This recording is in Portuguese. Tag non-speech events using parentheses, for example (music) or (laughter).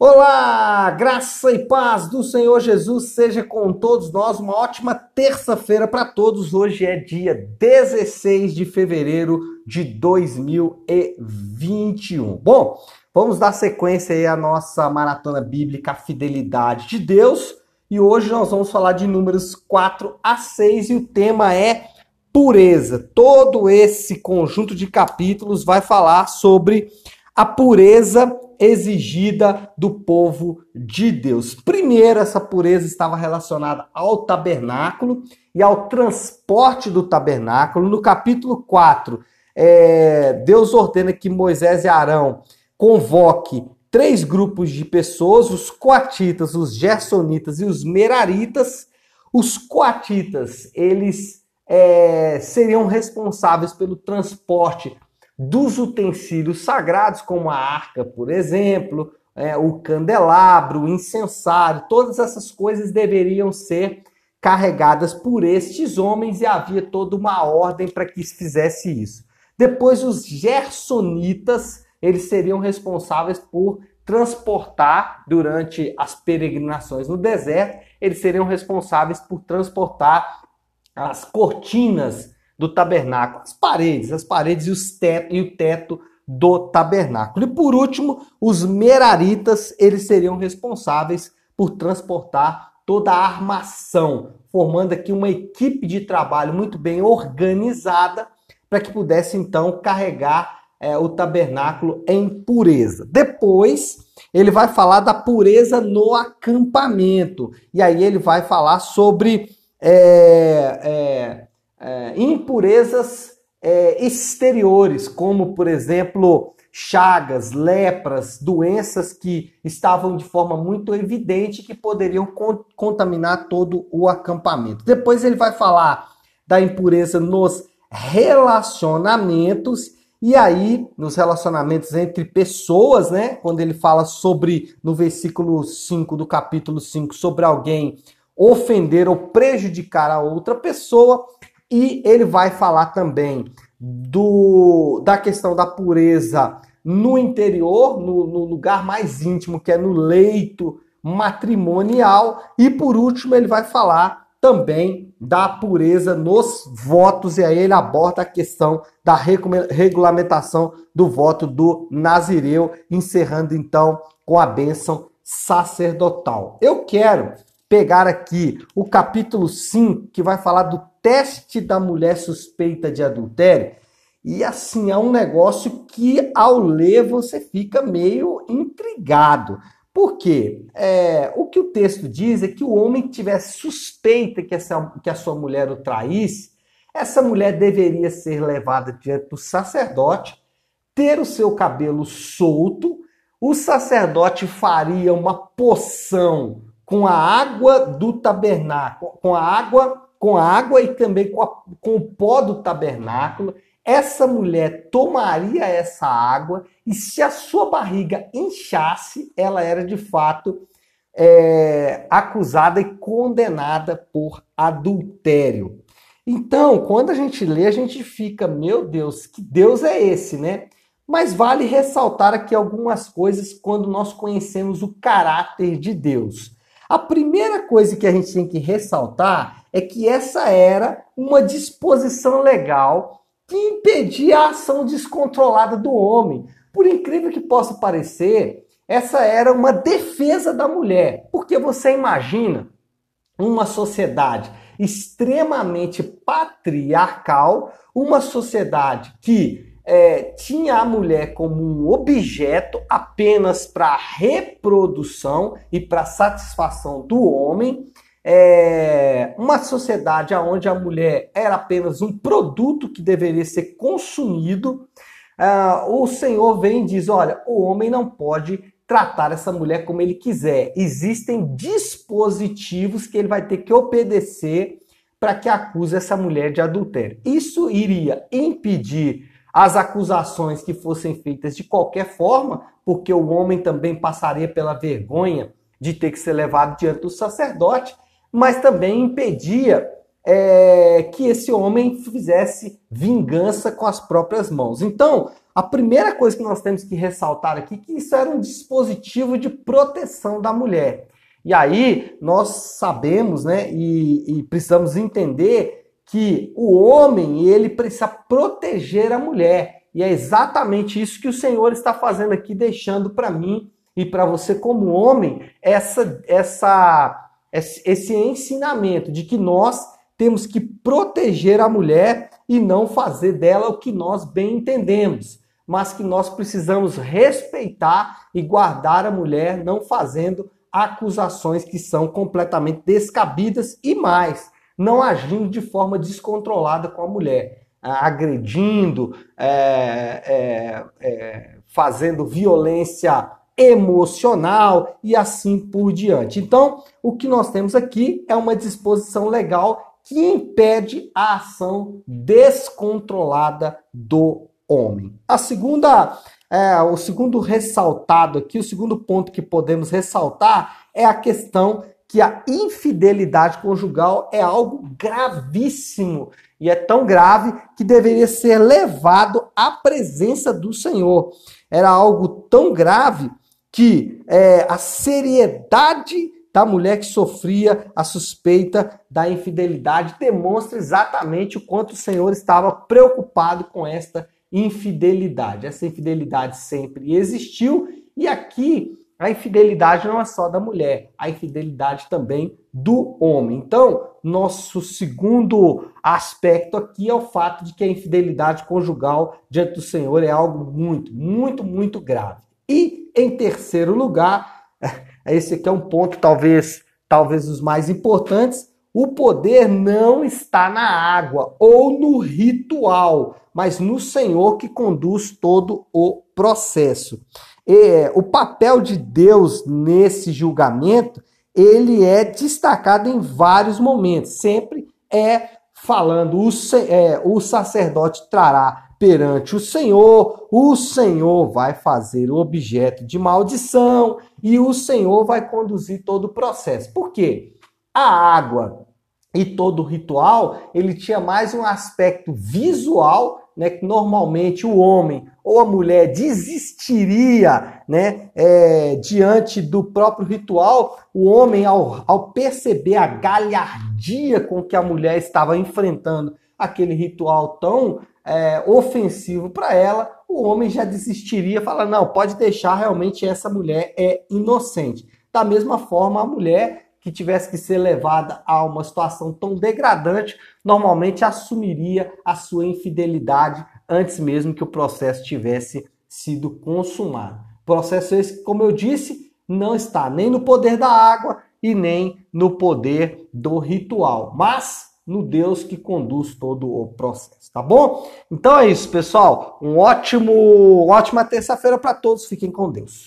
Olá, graça e paz do Senhor Jesus seja com todos nós. Uma ótima terça-feira para todos. Hoje é dia 16 de fevereiro de 2021. Bom, vamos dar sequência aí à nossa maratona bíblica Fidelidade de Deus. E hoje nós vamos falar de números 4 a 6 e o tema é pureza. Todo esse conjunto de capítulos vai falar sobre a pureza exigida do povo de Deus. Primeiro, essa pureza estava relacionada ao tabernáculo e ao transporte do tabernáculo. No capítulo 4, é, Deus ordena que Moisés e Arão convoque três grupos de pessoas: os coatitas, os gersonitas e os meraritas. Os coatitas, eles é, seriam responsáveis pelo transporte dos utensílios sagrados, como a arca, por exemplo, é, o candelabro, o incensário, todas essas coisas deveriam ser carregadas por estes homens e havia toda uma ordem para que se fizesse isso. Depois, os gersonitas, eles seriam responsáveis por transportar durante as peregrinações no deserto, eles seriam responsáveis por transportar as cortinas do tabernáculo, as paredes, as paredes e, os teto, e o teto do tabernáculo. E por último, os meraritas, eles seriam responsáveis por transportar toda a armação, formando aqui uma equipe de trabalho muito bem organizada para que pudesse então carregar é, o tabernáculo em pureza. Depois, ele vai falar da pureza no acampamento. E aí ele vai falar sobre é, é, é, impurezas é, exteriores, como, por exemplo, chagas, lepras, doenças que estavam de forma muito evidente que poderiam con contaminar todo o acampamento. Depois ele vai falar da impureza nos relacionamentos e aí, nos relacionamentos entre pessoas, né? Quando ele fala sobre, no versículo 5 do capítulo 5, sobre alguém ofender ou prejudicar a outra pessoa, e ele vai falar também do, da questão da pureza no interior, no, no lugar mais íntimo, que é no leito matrimonial. E por último, ele vai falar também da pureza nos votos, e aí ele aborda a questão da regulamentação do voto do Nazireu, encerrando então com a bênção sacerdotal. Eu quero pegar aqui o capítulo 5, que vai falar do teste da mulher suspeita de adultério. E assim, é um negócio que ao ler você fica meio intrigado. Por quê? É, o que o texto diz é que o homem que tivesse suspeita que, essa, que a sua mulher o traísse, essa mulher deveria ser levada diante do sacerdote, ter o seu cabelo solto, o sacerdote faria uma poção com a água do tabernáculo, com a água, com a água e também com, a, com o pó do tabernáculo. Essa mulher tomaria essa água e se a sua barriga inchasse, ela era de fato é, acusada e condenada por adultério. Então, quando a gente lê, a gente fica, meu Deus, que Deus é esse, né? Mas vale ressaltar aqui algumas coisas quando nós conhecemos o caráter de Deus. A primeira coisa que a gente tem que ressaltar é que essa era uma disposição legal que impedia a ação descontrolada do homem. Por incrível que possa parecer, essa era uma defesa da mulher, porque você imagina uma sociedade extremamente patriarcal, uma sociedade que é, tinha a mulher como um objeto apenas para reprodução e para satisfação do homem. É, uma sociedade onde a mulher era apenas um produto que deveria ser consumido. Uh, o Senhor vem e diz: olha, o homem não pode tratar essa mulher como ele quiser. Existem dispositivos que ele vai ter que obedecer para que acuse essa mulher de adultério. Isso iria impedir as acusações que fossem feitas de qualquer forma, porque o homem também passaria pela vergonha de ter que ser levado diante do sacerdote, mas também impedia é, que esse homem fizesse vingança com as próprias mãos. Então, a primeira coisa que nós temos que ressaltar aqui é que isso era um dispositivo de proteção da mulher. E aí nós sabemos, né, e, e precisamos entender que o homem ele precisa proteger a mulher. E é exatamente isso que o Senhor está fazendo aqui, deixando para mim e para você como homem essa, essa, esse ensinamento de que nós temos que proteger a mulher e não fazer dela o que nós bem entendemos, mas que nós precisamos respeitar e guardar a mulher, não fazendo acusações que são completamente descabidas e mais não agindo de forma descontrolada com a mulher, agredindo, é, é, é, fazendo violência emocional e assim por diante. Então, o que nós temos aqui é uma disposição legal que impede a ação descontrolada do homem. A segunda, é, o segundo ressaltado aqui, o segundo ponto que podemos ressaltar é a questão que a infidelidade conjugal é algo gravíssimo e é tão grave que deveria ser levado à presença do Senhor. Era algo tão grave que é, a seriedade da mulher que sofria a suspeita da infidelidade demonstra exatamente o quanto o Senhor estava preocupado com esta infidelidade. Essa infidelidade sempre existiu e aqui a infidelidade não é só da mulher, a infidelidade também do homem. Então, nosso segundo aspecto aqui é o fato de que a infidelidade conjugal diante do Senhor é algo muito, muito, muito grave. E em terceiro lugar, (laughs) esse aqui é um ponto talvez, talvez os mais importantes, o poder não está na água ou no ritual, mas no Senhor que conduz todo o processo é, o papel de Deus nesse julgamento, ele é destacado em vários momentos. Sempre é falando, o, é, o sacerdote trará perante o Senhor, o Senhor vai fazer o objeto de maldição e o Senhor vai conduzir todo o processo. Por quê? A água e todo o ritual, ele tinha mais um aspecto visual né, que normalmente o homem ou a mulher desistiria né, é, diante do próprio ritual, o homem, ao, ao perceber a galhardia com que a mulher estava enfrentando aquele ritual tão é, ofensivo para ela, o homem já desistiria, fala não, pode deixar, realmente essa mulher é inocente. Da mesma forma, a mulher que tivesse que ser levada a uma situação tão degradante, normalmente assumiria a sua infidelidade antes mesmo que o processo tivesse sido consumado. Processo esse, como eu disse, não está nem no poder da água e nem no poder do ritual, mas no Deus que conduz todo o processo, tá bom? Então é isso, pessoal. Um ótimo, ótima terça-feira para todos. Fiquem com Deus.